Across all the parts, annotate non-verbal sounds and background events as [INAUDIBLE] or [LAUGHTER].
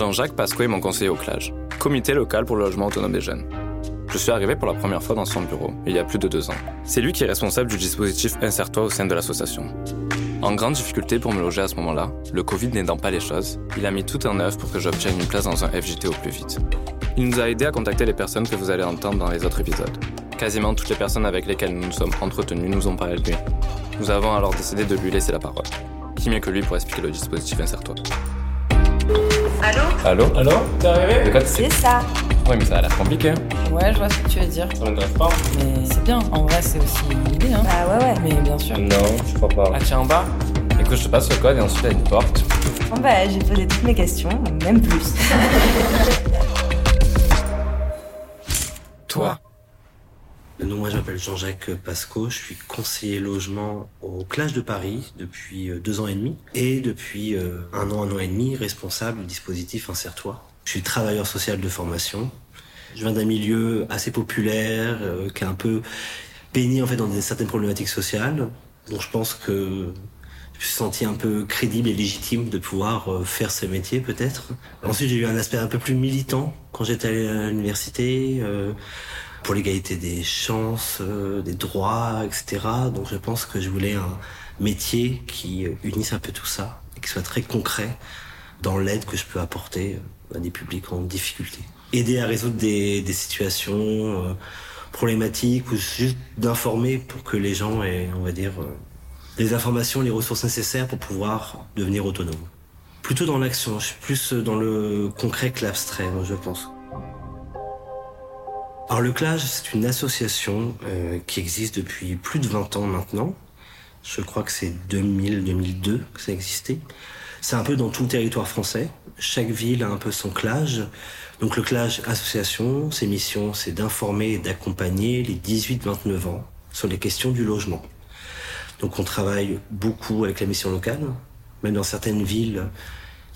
Jean-Jacques Pasco est mon conseiller au CLAGE, comité local pour le logement autonome des jeunes. Je suis arrivé pour la première fois dans son bureau, il y a plus de deux ans. C'est lui qui est responsable du dispositif Insère-toi au sein de l'association. En grande difficulté pour me loger à ce moment-là, le Covid n'aidant pas les choses, il a mis tout en œuvre pour que j'obtienne une place dans un FJT au plus vite. Il nous a aidé à contacter les personnes que vous allez entendre dans les autres épisodes. Quasiment toutes les personnes avec lesquelles nous nous sommes entretenus nous ont parlé de lui. Nous avons alors décidé de lui laisser la parole. Qui mieux que lui pour expliquer le dispositif Insère-toi Allô Allô Allô T'es arrivé De quoi C'est ça. Ouais, mais ça a l'air compliqué. Ouais, je vois ce que tu veux dire. Ça m'intéresse pas. Mais c'est bien, en vrai, c'est aussi une idée, hein. Bah ouais, ouais. Mais bien sûr. Non, je crois pas. Ah, tiens, en bas Écoute, je te passe le code et ensuite il y a une porte. Bon bah j'ai posé toutes mes questions, même plus. [LAUGHS] Donc, moi, je m'appelle Jean-Jacques Pasco, je suis conseiller logement au Clash de Paris depuis euh, deux ans et demi et depuis euh, un an, un an et demi, responsable du dispositif Insère-toi. Je suis travailleur social de formation. Je viens d'un milieu assez populaire, euh, qui est un peu baigné en fait dans certaines problématiques sociales. Donc je pense que je me suis senti un peu crédible et légitime de pouvoir faire ce métier peut-être. Ensuite j'ai eu un aspect un peu plus militant quand j'étais à l'université. Pour l'égalité des chances, euh, des droits, etc. Donc je pense que je voulais un métier qui euh, unisse un peu tout ça et qui soit très concret dans l'aide que je peux apporter euh, à des publics en difficulté. Aider à résoudre des, des situations problématiques ou juste d'informer pour que les gens aient, on va dire, les informations, les ressources nécessaires pour pouvoir devenir autonome. Plutôt dans l'action, je suis plus dans le concret que l'abstrait, je pense. Alors le CLAGE, c'est une association euh, qui existe depuis plus de 20 ans maintenant. Je crois que c'est 2000-2002 que ça existait. C'est un peu dans tout le territoire français. Chaque ville a un peu son CLAGE. Donc le CLAGE association, ses missions, c'est d'informer et d'accompagner les 18-29 ans sur les questions du logement. Donc on travaille beaucoup avec la mission locale. Même dans certaines villes,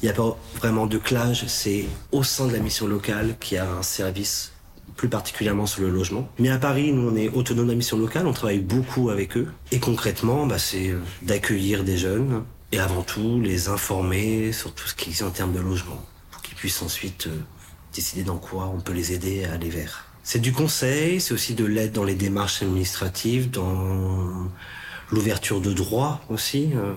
il n'y a pas vraiment de CLAGE, c'est au sein de la mission locale qu'il y a un service plus particulièrement sur le logement. Mais à Paris, nous, on est autonome la mission locale, on travaille beaucoup avec eux. Et concrètement, bah, c'est d'accueillir des jeunes et avant tout les informer sur tout ce qui existe en termes de logement, pour qu'ils puissent ensuite euh, décider dans quoi on peut les aider à aller vers. C'est du conseil, c'est aussi de l'aide dans les démarches administratives, dans l'ouverture de droits aussi, euh,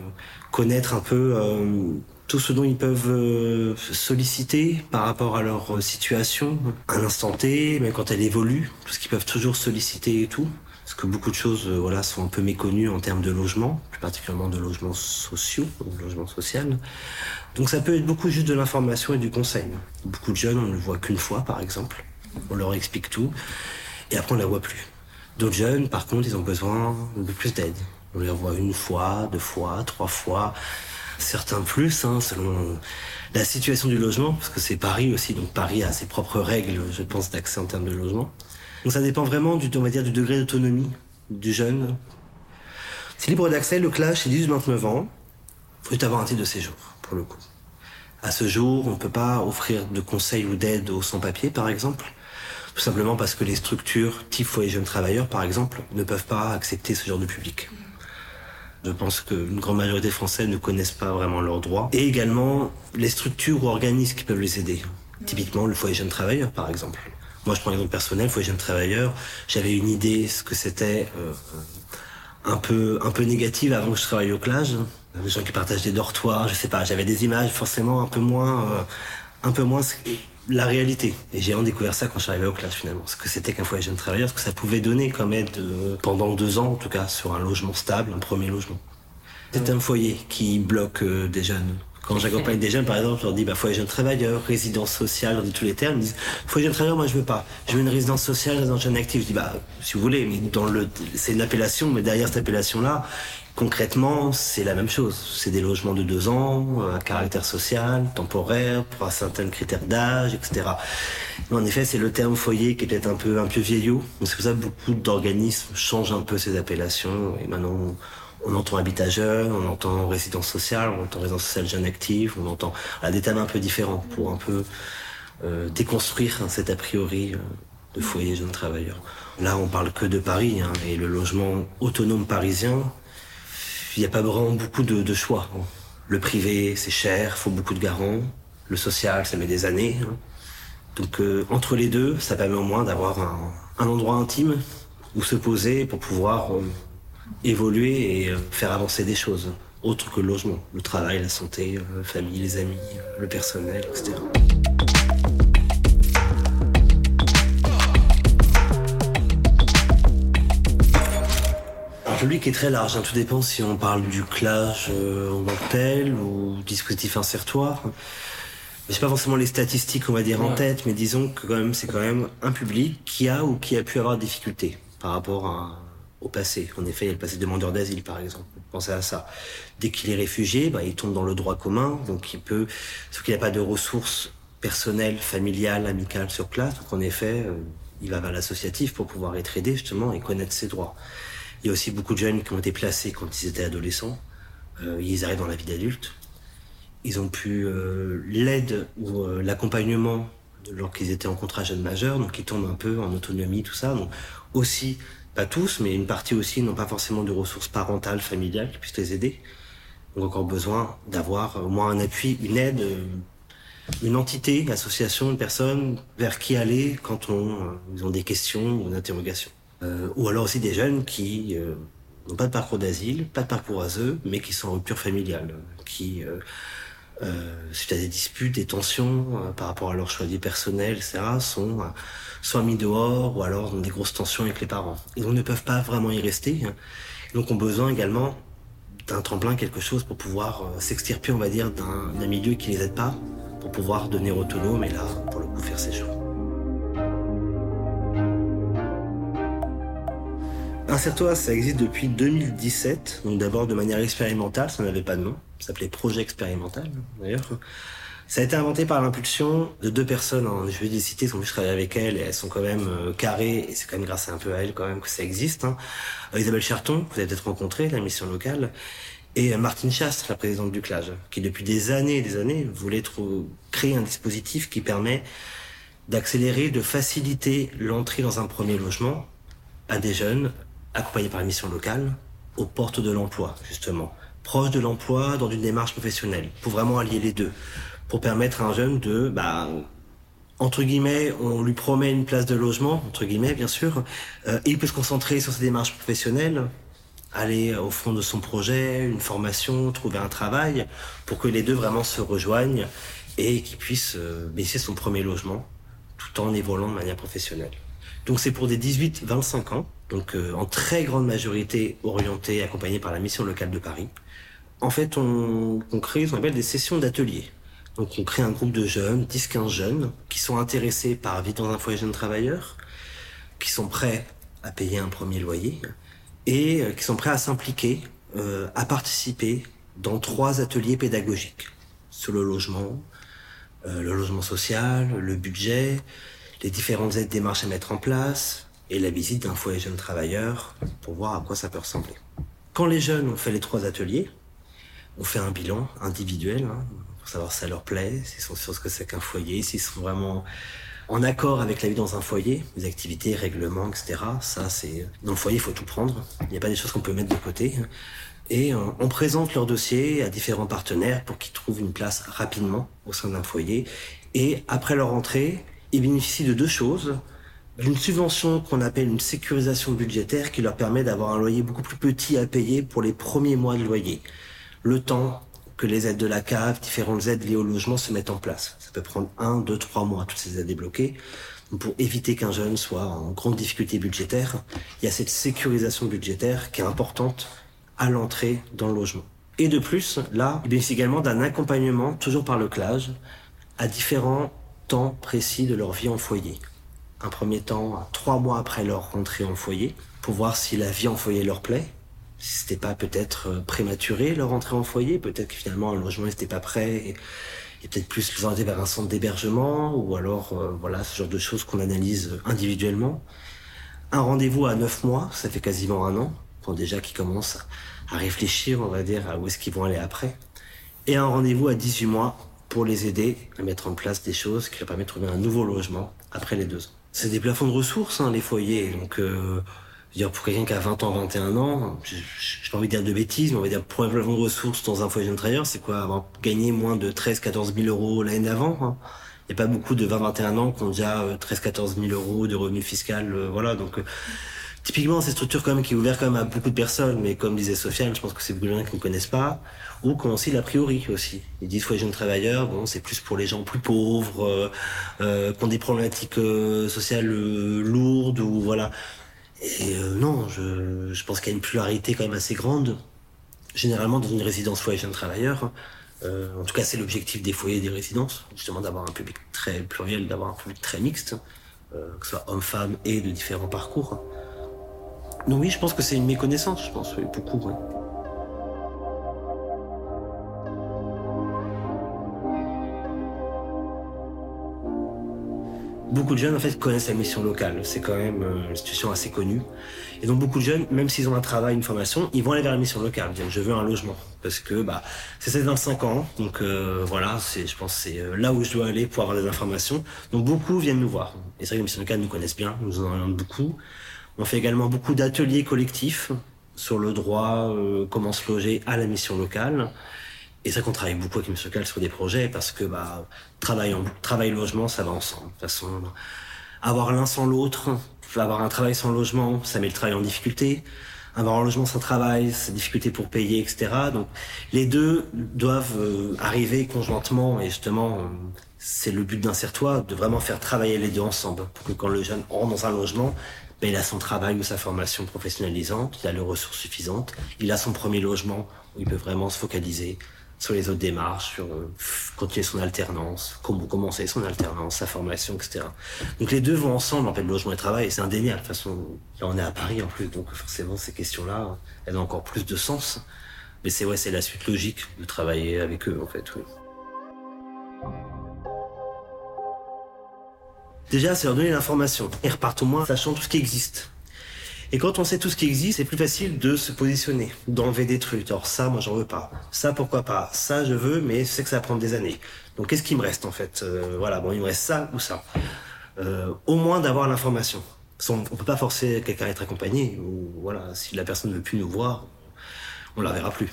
connaître un peu euh, tout ce dont ils peuvent euh, solliciter par rapport à leur euh, situation, à l'instant T, même quand elle évolue, tout ce qu'ils peuvent toujours solliciter et tout. Parce que beaucoup de choses euh, voilà, sont un peu méconnues en termes de logement, plus particulièrement de logements sociaux, ou de logement social. Donc ça peut être beaucoup juste de l'information et du conseil. Beaucoup de jeunes, on ne le voit qu'une fois par exemple. On leur explique tout, et après on ne la voit plus. D'autres jeunes, par contre, ils ont besoin de plus d'aide. On les revoit une fois, deux fois, trois fois certains plus, hein, selon la situation du logement, parce que c'est Paris aussi, donc Paris a ses propres règles, je pense, d'accès en termes de logement. Donc ça dépend vraiment du, on va dire, du degré d'autonomie du jeune. C'est libre d'accès, le clash, c'est 18-29 ans. Il faut avoir un titre de séjour, pour le coup. À ce jour, on ne peut pas offrir de conseils ou d'aide aux sans-papiers, par exemple. Tout simplement parce que les structures type foyer jeunes travailleurs, par exemple, ne peuvent pas accepter ce genre de public. Je pense qu'une grande majorité des Français ne connaissent pas vraiment leurs droits. Et également les structures ou organismes qui peuvent les aider. Typiquement le foyer jeunes travailleurs, par exemple. Moi, je prends l'exemple personnel, foyer jeunes travailleurs. J'avais une idée ce que c'était euh, un peu un peu négative avant que je travaille au CLAGE. Les gens qui partagent des dortoirs, je sais pas. J'avais des images forcément un peu moins euh, un peu moins la réalité. Et j'ai en découvert ça quand je suis arrivé au classe finalement. Ce que c'était qu'un foyer jeune travailleur, ce que ça pouvait donner comme aide euh, pendant deux ans en tout cas sur un logement stable, un premier logement. C'est un foyer qui bloque euh, des jeunes. Quand j'accompagne des jeunes, par exemple, je leur dis bah, foyer jeune travailleur, résidence sociale, on dit tous les termes. Ils disent foyer jeune travailleur, moi je veux pas. Je veux une résidence sociale, résidence jeune active. Je dis bah si vous voulez, mais dans le, c'est une appellation, mais derrière cette appellation-là, concrètement, c'est la même chose. C'est des logements de deux ans, à caractère social, temporaire, pour un certain critère d'âge, etc. Mais en effet, c'est le terme foyer qui est peut-être un peu, un peu vieillot. C'est pour ça que beaucoup d'organismes changent un peu ces appellations. Et maintenant, on entend habitat jeune, on entend résidence sociale, on entend résidence sociale jeune active, on entend voilà, des thèmes un peu différents pour un peu euh, déconstruire cet a priori euh, de foyer jeune travailleur. Là, on parle que de Paris, hein, et le logement autonome parisien, il n'y a pas vraiment beaucoup de, choix. Le privé, c'est cher, faut beaucoup de garants. Le social, ça met des années. Hein. Donc euh, entre les deux, ça permet au moins d'avoir un, un, endroit intime où se poser pour pouvoir euh, évoluer et euh, faire avancer des choses, autres que le logement, le travail, la santé, la famille, les amis, le personnel, etc. public est très large, hein. tout dépend si on parle du clash en tant tel ou dispositif insertoire j'ai pas forcément les statistiques, on va dire, en tête, mais disons que quand même, c'est quand même un public qui a ou qui a pu avoir des difficultés par rapport au passé. En effet, il y a le passé demandeur d'asile, par exemple. Pensez à ça. Dès qu'il est réfugié, bah, il tombe dans le droit commun, donc il peut, sauf qu'il n'a pas de ressources personnelles, familiales, amicales sur place. Donc en effet, euh, il va vers l'associatif pour pouvoir être aidé justement et connaître ses droits. Il y a aussi beaucoup de jeunes qui ont été placés quand ils étaient adolescents. Euh, ils arrivent dans la vie d'adulte ils ont pu euh, l'aide ou euh, l'accompagnement lorsqu'ils étaient en contrat jeune majeur, donc ils tombent un peu en autonomie, tout ça. Donc aussi, pas tous, mais une partie aussi n'ont pas forcément de ressources parentales, familiales qui puissent les aider. Donc encore besoin d'avoir au moins un appui, une aide, euh, une entité, une association, une personne vers qui aller quand on, ils ont des questions ou des interrogations. ou alors aussi des jeunes qui n'ont pas de parcours d'asile, pas de parcours eux, mais qui sont en rupture familiale, qui euh, suite à des disputes, des tensions euh, par rapport à leur choix de vie personnel, etc., sont euh, soit mis dehors ou alors ont des grosses tensions avec les parents. Et donc ne peuvent pas vraiment y rester. Hein. donc ont besoin également d'un tremplin, quelque chose pour pouvoir s'extirper, on va dire, d'un milieu qui les aide pas, pour pouvoir devenir autonome et là, pour le coup, faire ses choix. Insertois, ça existe depuis 2017, donc d'abord de manière expérimentale, ça n'avait pas de nom, ça s'appelait Projet Expérimental d'ailleurs. Ça a été inventé par l'impulsion de deux personnes, hein. je vais les citer, parce que je travaille avec elles et elles sont quand même euh, carrées, et c'est quand même grâce un peu à elles quand même que ça existe. Hein. Euh, Isabelle Cherton, vous avez peut-être rencontré, la mission locale, et euh, Martine Chastre, la présidente du CLAGE, qui depuis des années et des années voulait créer un dispositif qui permet d'accélérer, de faciliter l'entrée dans un premier logement à des jeunes accompagné par la mission locale, aux portes de l'emploi, justement. Proche de l'emploi dans une démarche professionnelle, pour vraiment allier les deux. Pour permettre à un jeune de, bah, entre guillemets, on lui promet une place de logement, entre guillemets, bien sûr, euh, et il peut se concentrer sur ses démarches professionnelles, aller au fond de son projet, une formation, trouver un travail, pour que les deux vraiment se rejoignent et qu'il puisse euh, baisser son premier logement tout en évoluant de manière professionnelle. Donc c'est pour des 18-25 ans, donc euh, en très grande majorité orientés, accompagnés par la mission locale de Paris. En fait, on, crée ce qu'on appelle des sessions d'ateliers. Donc on crée un groupe de jeunes, 10-15 jeunes, qui sont intéressés par vivre dans un foyer jeune travailleur, qui sont prêts à payer un premier loyer, et euh, qui sont prêts à s'impliquer, euh, à participer dans trois ateliers pédagogiques sur le logement, le logement social, le budget, les différentes aides démarches à mettre en place et la visite d'un foyer jeune travailleur pour voir à quoi ça peut ressembler. Quand les jeunes ont fait les trois ateliers, on fait un bilan individuel hein, pour savoir si ça leur plaît, s'ils sont sûrs ce que c'est qu'un foyer, s'ils sont vraiment en accord avec la vie dans un foyer, les activités, règlements, etc. Ça, c'est dans le foyer, il faut tout prendre. Il n'y a pas des choses qu'on peut mettre de côté. Et on, on présente leur dossier à différents partenaires pour qu'ils trouvent une place rapidement au sein d'un foyer. Et après leur entrée, ils bénéficient de deux choses. D'une subvention qu'on appelle une sécurisation budgétaire qui leur permet d'avoir un loyer beaucoup plus petit à payer pour les premiers mois de loyer. Le temps que les aides de la CAF, différentes aides liées au logement se mettent en place. Ça peut prendre un, deux, trois mois, toutes ces aides débloquées. pour éviter qu'un jeune soit en grande difficulté budgétaire, il y a cette sécurisation budgétaire qui est importante à l'entrée dans le logement. Et de plus, là, il bénéficie également d'un accompagnement, toujours par le CLAGE, à différents temps précis de leur vie en foyer. Un premier temps, trois mois après leur rentrée en foyer, pour voir si la vie en foyer leur plaît, si c'était pas peut-être euh, prématuré leur entrée en foyer, peut-être que finalement un logement n'était pas prêt et, peut-être plus les orienter vers un centre d'hébergement ou alors euh, voilà ce genre de choses qu'on analyse individuellement. Un rendez-vous à neuf mois, ça fait quasiment un an, pour déjà qu'ils commencent à réfléchir, on va dire, à où est-ce qu'ils vont aller après. Et un rendez-vous à 18 mois pour les aider à mettre en place des choses qui leur permettent de trouver un nouveau logement après les deux ans. C'est des plafonds de ressources, hein, les foyers. Donc, euh, dire, pour quelqu'un qui a 20 ans, 21 ans, j'ai pas envie de dire de bêtises, mais on va dire pour un plafond de ressources dans un foyer jeune travailleur, c'est quoi? Avoir gagné moins de 13 14 000 euros l'année d'avant hein. Il n'y a pas beaucoup de 20-21 ans qui ont déjà 13 14 000 euros de revenus fiscaux, euh, voilà. Donc, euh, typiquement, ces structures quand même qui est ouvert quand même à beaucoup de personnes, mais comme disait Sofiane, je pense que c'est beaucoup de gens qui ne connaissent pas, ou qui ont aussi l'a priori aussi. Ils disent foyer jeune travailleur, bon, c'est plus pour les gens plus pauvres, euh, euh qui ont des problématiques sociales lourdes, ou voilà. Et euh, non, je, pense qu'il y a une pluralité quand même assez grande, généralement dans une résidence foyer jeune travailleur. Euh, en tout cas, c'est l'objectif des foyers et des résidences, justement d'avoir un public très pluriel, d'avoir un public très mixte, euh, que ce soit hommes-femmes et de différents parcours. Donc oui, je pense que c'est une méconnaissance, je pense, oui, beaucoup. Oui. Beaucoup de jeunes en fait connaissent la mission locale. C'est quand même euh, une situation assez connue. Et donc beaucoup de jeunes, même s'ils ont un travail, une formation, ils vont aller vers la mission locale. Ils disent, je veux un logement parce que bah c'est 25 ans. Donc euh, voilà, c'est je pense c'est euh, là où je dois aller pour avoir des informations. Donc beaucoup viennent nous voir. Et c'est vrai que la mission locale nous connaissent bien, nous en avons beaucoup. On fait également beaucoup d'ateliers collectifs sur le droit, comment se loger à la mission locale. Et c'est qu'on travaille beaucoup avec M. Cal sur des projets parce que bah, travail, travail logement, ça va ensemble. De toute façon, avoir l'un sans l'autre, avoir un travail sans logement, ça met le travail en difficulté. Avoir un logement sans travail, c'est difficulté pour payer, etc. Donc les deux doivent euh, arriver conjointement et justement, c'est le but d'un sertois, de vraiment faire travailler les deux ensemble pour que quand le jeune rentre dans un logement, ben, il a son travail ou sa formation professionnalisante, il a les ressources suffisantes, il a son premier logement où il peut vraiment se focaliser sur les autres démarches, sur euh, continuer son alternance, comment commencer son alternance, sa formation, etc. Donc les deux vont ensemble, en fait, logement et travail, c'est indéniable. De toute façon, on est à Paris en plus, donc forcément ces questions-là, elles ont encore plus de sens. Mais c'est ouais, la suite logique de travailler avec eux, en fait. Déjà, c'est leur donner l'information. Et repartent au moins sachant tout ce qui existe. Et quand on sait tout ce qui existe, c'est plus facile de se positionner, d'enlever des trucs. Alors ça, moi, j'en veux pas. Ça, pourquoi pas? Ça, je veux, mais je sais que ça va prendre des années. Donc, qu'est-ce qui me reste en fait? Euh, Voilà, bon, il me reste ça ou ça. Euh, au moins d'avoir l'information. On peut pas forcer quelqu'un à être accompagné. Ou voilà, si la personne ne veut plus nous voir, on la verra plus.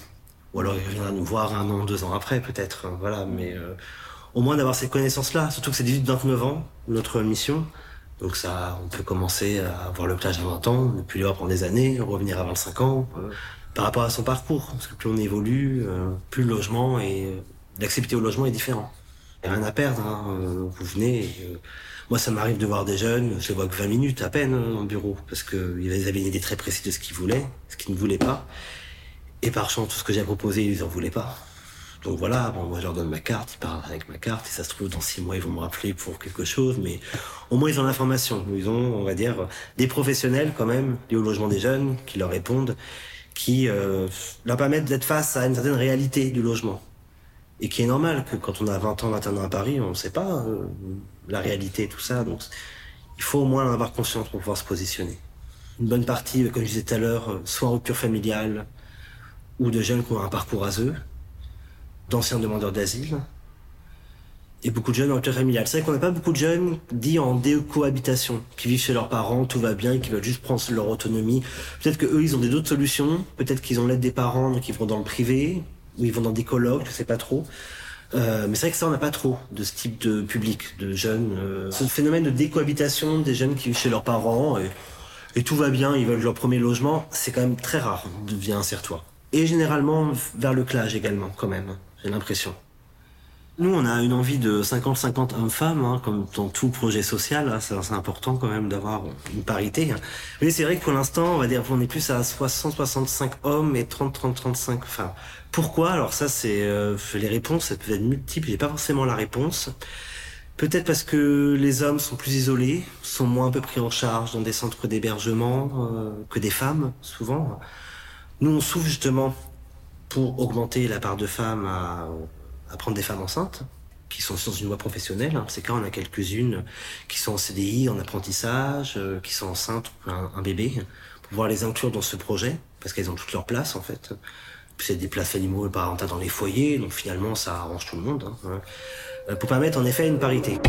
Ou alors il viendra nous voir un an, deux ans après, peut-être. Voilà, mais euh, au moins d'avoir ces connaissances-là. Surtout que c'est 18-29 ans notre mission. Donc ça, on peut commencer à voir le plage à 20 ans, ne plus le voir pendant des années, revenir à 25 ans, par rapport à son parcours. Parce que plus on évolue, euh, plus le logement et euh, l'accepter au logement est différent. Il n'y a rien à perdre. Hein. Euh, vous venez. moi, ça m'arrive de voir des jeunes, je les vois que 20 minutes à peine en bureau, parce qu'ils avaient une idée très précise de ce qu'ils voulaient, ce qu'ils ne voulaient pas. Et par chance, tout ce que j'ai proposé, ils n'en voulaient pas. Donc voilà, bon, moi je leur donne ma carte, ils partent avec ma carte, et ça se trouve dans six mois ils vont me rappeler pour quelque chose, mais au moins ils ont l'information. Ils ont, on va dire, des professionnels quand même, liés au logement des jeunes, qui leur répondent, qui euh, leur permettent d'être face à une certaine réalité du logement. Et qui est normal que quand on a 20 ans, 21 ans à Paris, on ne sait pas euh, la réalité, tout ça. Donc il faut au moins en avoir conscience pour pouvoir se positionner. Une bonne partie, comme je disais tout à l'heure, soit en rupture familiale, ou de jeunes qui ont un parcours eux d'anciens demandeurs d'asile et beaucoup de jeunes en rupture familiale. C'est vrai qu'on n'a pas beaucoup de jeunes dits en décohabitation, qui vivent chez leurs parents, tout va bien, qui veulent juste prendre leur autonomie. Peut-être que eux, ils ont des d'autres solutions. Peut-être qu'ils ont l'aide des parents, donc ils vont dans le privé, ou ils vont dans des colloques, je sais pas trop. Euh, mais c'est vrai que ça, on n'a pas trop de ce type de public, de jeunes. Euh, ce phénomène de décohabitation des jeunes qui vivent chez leurs parents et, tout va bien, ils veulent leur premier logement, c'est quand même très rare, devient un sertoir. Et généralement vers le clage également, quand même j'ai l'impression. Nous, on a une envie de 50-50 hommes-femmes, hein, comme dans tout projet social. Hein, c'est important quand même d'avoir une parité. Mais c'est vrai que pour l'instant, on va dire est plus à 60-65 hommes et 30-30-35 femmes. Pourquoi? Alors ça, c'est euh, les réponses, ça peut être multiple. J'ai pas forcément la réponse. Peut-être parce que les hommes sont plus isolés, sont moins un peu pris en charge dans des centres d'hébergement euh, que des femmes, souvent. Nous, on souffre justement pour augmenter la part de femmes à, prendre des femmes enceintes, qui sont dans une voie professionnelle. Hein. C'est quand on a quelques-unes qui sont en CDI, en apprentissage, euh, qui sont enceintes, un, un bébé, pour pouvoir les inclure dans ce projet, parce qu'elles ont toutes leur place en fait. C'est des places animaux et parentales dans les foyers, donc finalement ça arrange tout le monde. Hein, euh, pour permettre en effet une parité.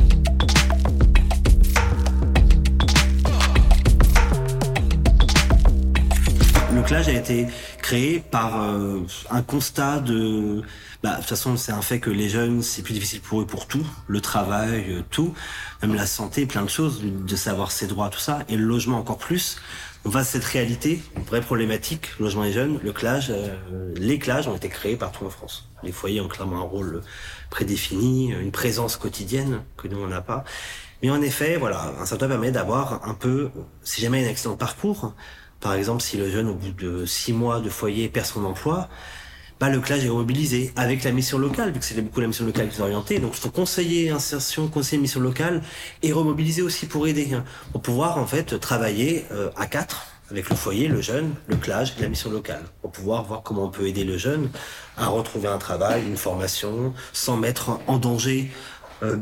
Clage a été créé par euh, un constat de... Bah, de toute façon, c'est un fait que les jeunes, c'est plus difficile pour eux pour tout, le travail, euh, tout, même la santé, plein de choses, de savoir ses droits, tout ça, et le logement encore plus. On va cette réalité, une vraie problématique, le logement des jeunes, le clage, euh, les clages ont été créés partout en France. Les foyers ont clairement un rôle prédéfini, une présence quotidienne que nous on n'a pas. Mais en effet, voilà, un certain permet d'avoir un peu, si jamais il y a un accident de parcours, par exemple, si le jeune, au bout de six mois de foyer, perd son emploi, bah, le clage est remobilisé avec la mission locale, vu que c'est beaucoup la mission locale qui est orientée. Donc, faut conseiller insertion, conseiller mission locale et remobiliser aussi pour aider, hein, pour pouvoir en fait travailler euh, à quatre avec le foyer, le jeune, le clage et la mission locale, pour pouvoir voir comment on peut aider le jeune à retrouver un travail, une formation, sans mettre en danger euh,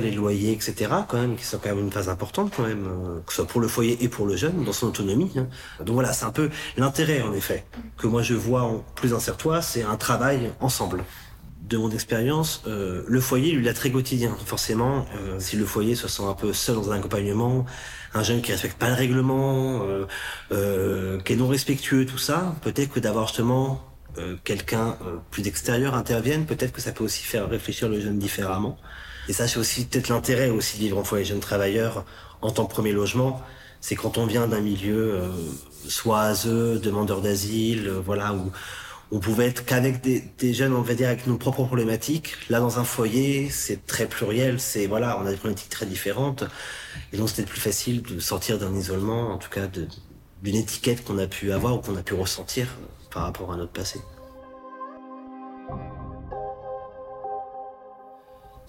les loyers, etc. quand même, qui sont quand même une phase importante quand même, euh, que ce soit pour le foyer et pour le jeune, dans son autonomie. Hein. Donc voilà, c'est un peu l'intérêt en effet que moi je vois en plus incertoire, c'est un travail ensemble. De mon expérience, euh, le foyer, lui, il a très quotidien. Forcément, si le foyer se sent un peu seul dans un accompagnement, un jeune qui respecte pas le règlement, qui est non respectueux, tout ça, peut-être que d'avoir justement quelqu'un plus d'extérieur intervienne, peut-être que ça peut aussi faire réfléchir le jeune différemment. Et ça, c'est aussi peut-être l'intérêt aussi de vivre en foyer jeunes travailleurs en tant que premier logement. C'est quand on vient d'un milieu euh, soit demandeur d'asile, euh, voilà, où on pouvait être qu'avec des, des, jeunes, on va dire, avec nos propres problématiques. Là, dans un foyer, c'est très pluriel, c'est, voilà, on a des problématiques très différentes. Et donc, c'était plus facile de sortir d'un isolement, en tout cas, d'une étiquette qu'on a pu avoir ou qu'on a pu ressentir par rapport à notre passé.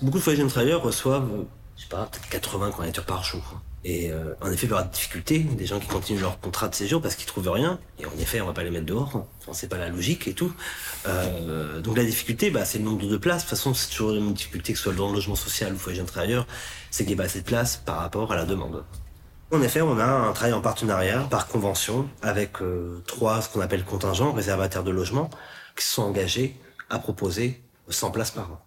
Beaucoup de foyers jeunes travailleurs reçoivent, je sais pas, peut-être 80 candidatures par jour. Et euh, en effet, il y aura des difficultés, des gens qui continuent leur contrat de séjour parce qu'ils trouvent rien. Et en effet, on va pas les mettre dehors. Enfin, c'est pas la logique et tout. Euh, donc la difficulté, bah, c'est le nombre de places. De toute façon, c'est toujours une difficulté que ce soit dans le logement social ou foyer jeunes travailleurs, c'est qu'il n'y a pas assez de place par rapport à la demande. En effet, on a un travail en partenariat, par convention, avec euh, trois, ce qu'on appelle contingents, réservataires de logement, qui se sont engagés à proposer 100 places par an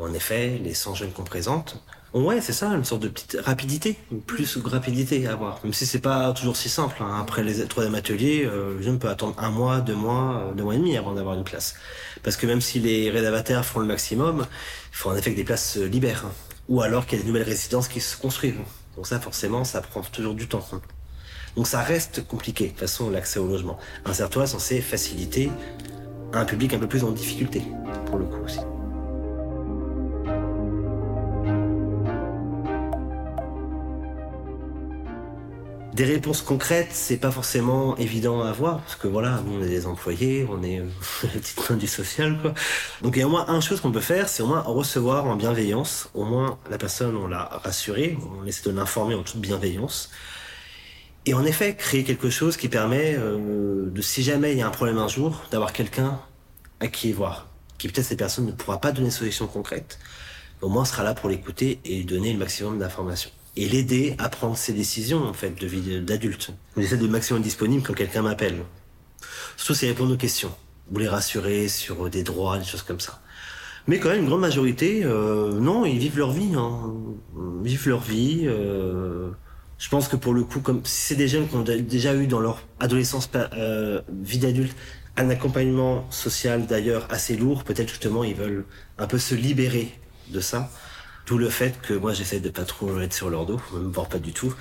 en effet, les 100 jeunes qu'on présente, ouais, c'est ça, une sorte de petite rapidité, plus de rapidité à avoir. Même si c'est pas toujours si simple. Hein. Après les troisième ateliers, euh, le jeune peut attendre un mois, deux mois, euh, deux mois et demi avant d'avoir une place. Parce que même si les rédavataires font le maximum, il faut en effet que des places se libèrent. Hein. Ou alors qu'il y ait de nouvelles résidences qui se construisent. Donc ça, forcément, ça prend toujours du temps. Hein. Donc ça reste compliqué, de toute façon, l'accès au logement. Un sertoir est censé faciliter un public un peu plus en difficulté, pour le coup aussi. Des réponses concrètes, c'est pas forcément évident à avoir parce que voilà, nous on est des employés, on est euh, [LAUGHS] la petite main du social quoi. Donc il y a au moins une chose qu'on peut faire, c'est au moins recevoir en bienveillance. Au moins la personne on l'a rassurée, on essaie de l'informer en toute bienveillance. Et en effet, créer quelque chose qui permet euh, de, si jamais il y a un problème un jour, d'avoir quelqu'un à qui voir, qui peut-être cette personne ne pourra pas donner une solution concrète, au moins sera là pour l'écouter et donner le maximum d'informations et l'aider à prendre ses décisions en fait de vie d'adulte. J'essaie de maximum disponible quand quelqu'un m'appelle. Surtout s'il répond aux questions, ou les rassurer sur des droits, des choses comme ça. Mais quand même, une grande majorité, euh, non, ils vivent leur vie, hein. Ils vivent leur vie. Euh, je pense que pour le coup, comme c'est des jeunes qui ont déjà eu dans leur adolescence, euh, vie d'adulte, un accompagnement social d'ailleurs assez lourd, peut-être justement ils veulent un peu se libérer de ça. Tout le fait que moi j'essaie de pas trop être sur leur dos, me voir pas du tout,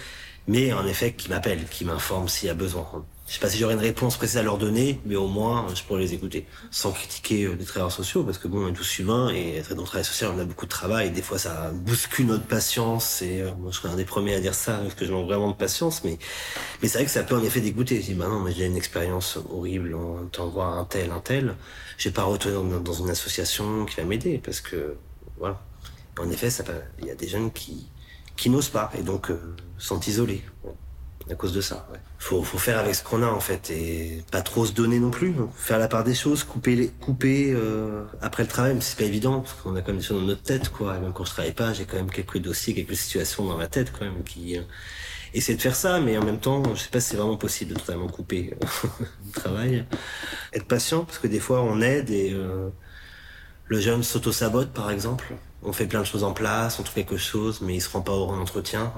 mais en effet qui m'appellent, qui m'informent s'il y a besoin. Je sais pas si j'aurai une réponse précise à leur donner, mais au moins je pourrais les écouter, sans critiquer euh, les travailleurs sociaux, parce que bon, on est tous humains et dans le travail social, on a beaucoup de travail, et des fois ça bouscule notre patience. Et euh, moi, je serais un des premiers à dire ça, parce que je manque vraiment de patience, mais mais c'est vrai que ça peut en effet dégoûter. Je dis, bah non, mais j'ai une expérience horrible, on t'envoie un tel, un tel, j'ai pas retourné dans une association qui va m'aider, parce que voilà. En effet, il y a des jeunes qui, qui n'osent pas et donc euh, sont isolés à cause de ça. Ouais. Faut, faut faire avec ce qu'on a en fait et pas trop se donner non plus. Faire la part des choses, couper les, couper euh, après le travail, mais c'est pas évident parce qu'on a quand même des choses dans notre tête quoi. Et même quand je travaille pas, j'ai quand même quelques dossiers, quelques situations dans ma tête quand même qui euh, essaient de faire ça, mais en même temps, je sais pas si c'est vraiment possible de totalement couper [LAUGHS] le travail. Être patient parce que des fois on aide et le jeune s'auto-sabote par exemple on fait plein de choses en place, on trouve quelque chose, mais il se rend pas au entretien.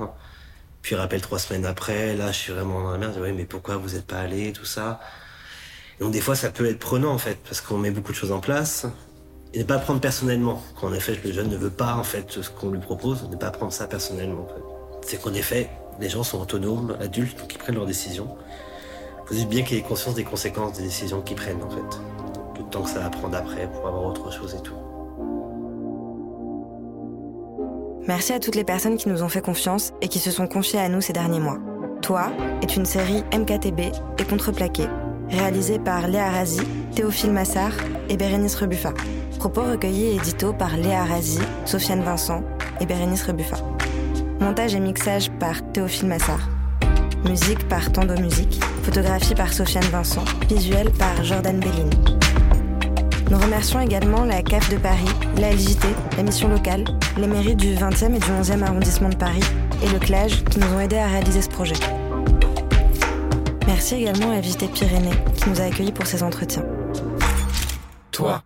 Puis il rappelle trois semaines après, là je suis vraiment dans la merde, oui mais pourquoi vous êtes pas allé, tout ça? Donc des fois, ça peut être prenant en fait, parce qu'on met beaucoup de choses en place et ne pas prendre personnellement. Qu'en effet, le jeune ne veut pas en fait ce qu'on lui propose, ne pas prendre ça personnellement. En. C'est qu'en effet, les gens sont autonomes, adultes, donc ils prennent leurs décisions. Il faut bien qu'ils aient conscience des conséquences des décisions qu'ils prennent en fait. Le temps que ça va prendre après pour avoir autre chose et tout. Merci à toutes les personnes qui nous ont fait confiance et qui se sont confiées à nous ces derniers mois. Toi est une série MKTB et Contreplaqué, réalisée par Léa Razi, Théophile Massard et Bérénice Rebuffa. Propos recueillis et édito par Léa Razi, Sofiane Vincent et Bérénice Rebuffa. Montage et mixage par Théophile Massard. Musique par Tando Musique. Photographie par Sofiane Vincent. Visuel par Jordan Bellin. Nous remercions également la CAF de Paris, la LJT, la mission locale, les mairies du 20e et du 11e arrondissement de Paris et le CLAGE qui nous ont aidés à réaliser ce projet. Merci également à Visiter Pyrénées qui nous a accueillis pour ces entretiens. Toi.